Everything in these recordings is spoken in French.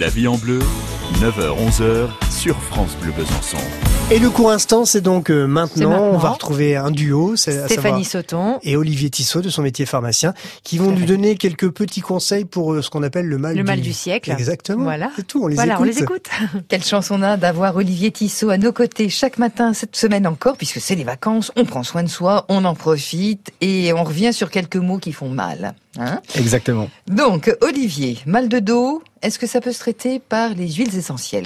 La vie en bleu, 9h-11h sur France Bleu Besançon. Et le court instant, c'est donc euh, maintenant. maintenant. On va retrouver un duo, c'est à Stéphanie Sauton. et Olivier Tissot de son métier pharmacien, qui vont nous donner quelques petits conseils pour euh, ce qu'on appelle le mal, Le du... mal du siècle. Exactement. Voilà. C'est tout. On les Voilà, écoute. on les écoute. Quelle chance on a d'avoir Olivier Tissot à nos côtés chaque matin, cette semaine encore, puisque c'est les vacances, on prend soin de soi, on en profite et on revient sur quelques mots qui font mal. Hein Exactement. Donc, Olivier, mal de dos, est-ce que ça peut se traiter par les huiles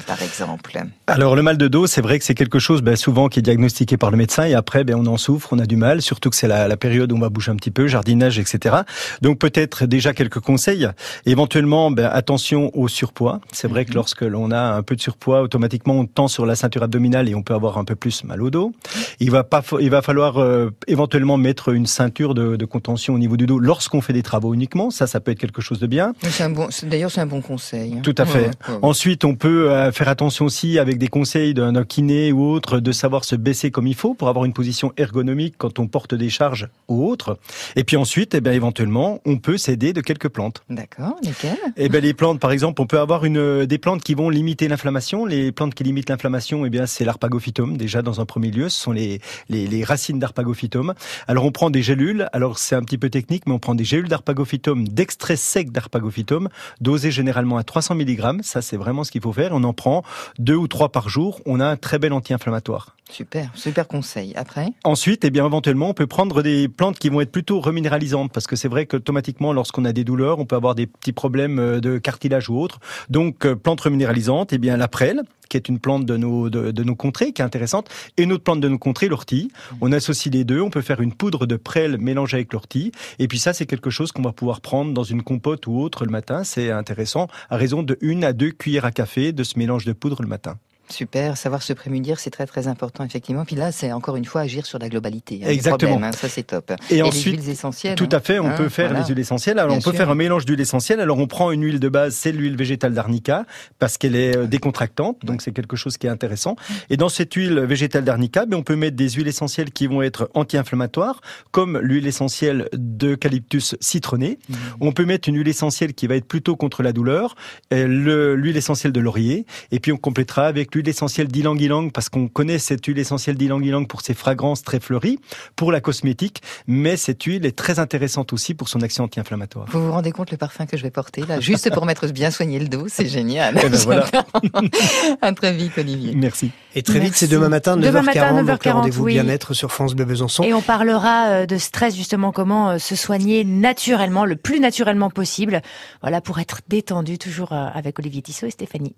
par exemple Alors le mal de dos, c'est vrai que c'est quelque chose ben, souvent qui est diagnostiqué par le médecin et après ben, on en souffre, on a du mal, surtout que c'est la, la période où on va bouger un petit peu, jardinage, etc. Donc peut-être déjà quelques conseils. Éventuellement, ben, attention au surpoids. C'est vrai que lorsque l'on a un peu de surpoids, automatiquement on tend sur la ceinture abdominale et on peut avoir un peu plus mal au dos. Il va pas, il va falloir euh, éventuellement mettre une ceinture de, de contention au niveau du dos lorsqu'on fait des travaux uniquement. Ça, ça peut être quelque chose de bien. Bon, D'ailleurs, c'est un bon conseil. hein. Tout à fait. Ouais, ouais, ouais. Ensuite, on peut euh, faire attention aussi avec des conseils d'un kiné ou autre de savoir se baisser comme il faut pour avoir une position ergonomique quand on porte des charges ou autre. Et puis ensuite, eh bien, éventuellement, on peut s'aider de quelques plantes. D'accord, lesquelles Eh ben les plantes, par exemple, on peut avoir une, euh, des plantes qui vont limiter l'inflammation. Les plantes qui limitent l'inflammation, eh bien, c'est l'arpagophytum. Déjà, dans un premier lieu, ce sont les, les, les racines d'arpagophytum. Alors, on prend des gélules. Alors, c'est un petit peu technique, mais on prend des gélules d'arpagophytum, d'extrait sec d'arpagophytum, dosées généralement à 300 mg. Ça, c'est vraiment ce qu'il faut On en prend deux ou trois par jour. On a un très bel anti-inflammatoire. Super, super conseil. Après Ensuite, eh bien, éventuellement, on peut prendre des plantes qui vont être plutôt reminéralisantes, parce que c'est vrai qu'automatiquement, lorsqu'on a des douleurs, on peut avoir des petits problèmes euh, de cartilage ou autre. Donc, euh, plante reminéralisante, eh bien, la prêle, qui est une plante de nos, de, de nos contrées, qui est intéressante, et une autre plante de nos contrées, l'ortie. On associe les deux, on peut faire une poudre de prêle mélangée avec l'ortie, et puis ça, c'est quelque chose qu'on va pouvoir prendre dans une compote ou autre le matin, c'est intéressant, à raison de une à deux cuillères à café de ce mélange de poudre le matin. Super, savoir se prémunir, c'est très très important effectivement. Puis là, c'est encore une fois agir sur la globalité. hein, Exactement. problème, hein, ça c'est top. Et les ensuite, huiles essentielles. Tout à fait, on hein, peut faire voilà. les huiles essentielles. Alors Bien on peut sûr. faire un mélange d'huile essentielle. Alors on prend une huile de base, c'est l'huile végétale d'arnica parce qu'elle est euh, décontractante, donc c'est quelque chose qui est intéressant. Et dans cette huile végétale d'arnica, ben, on peut mettre des huiles essentielles qui vont être anti-inflammatoires, comme l'huile essentielle d'eucalyptus citronné. Mhm. On peut mettre une huile essentielle qui va être plutôt contre la douleur, euh, le- l'huile essentielle de laurier, et puis on complétera avec l'huile essentielle d'ylang-ylang parce qu'on connaît cette huile essentielle d'ylang-ylang pour ses fragrances très fleuries, pour la cosmétique, mais cette huile est très intéressante aussi pour son action anti-inflammatoire. Vous vous rendez compte le parfum que je vais porter là, juste pour mettre bien soigner le dos, c'est génial. Eh ben voilà. à très vite, Olivier. Merci. Et très vite, c'est Merci. demain matin, 9h40, Demain matin, donc le 9h40, rendez-vous oui. bien-être sur France Bleu Besançon. Et on parlera euh, de stress justement, comment euh, se soigner naturellement, le plus naturellement possible. Voilà, pour être détendu, toujours euh, avec Olivier Tissot et Stéphanie.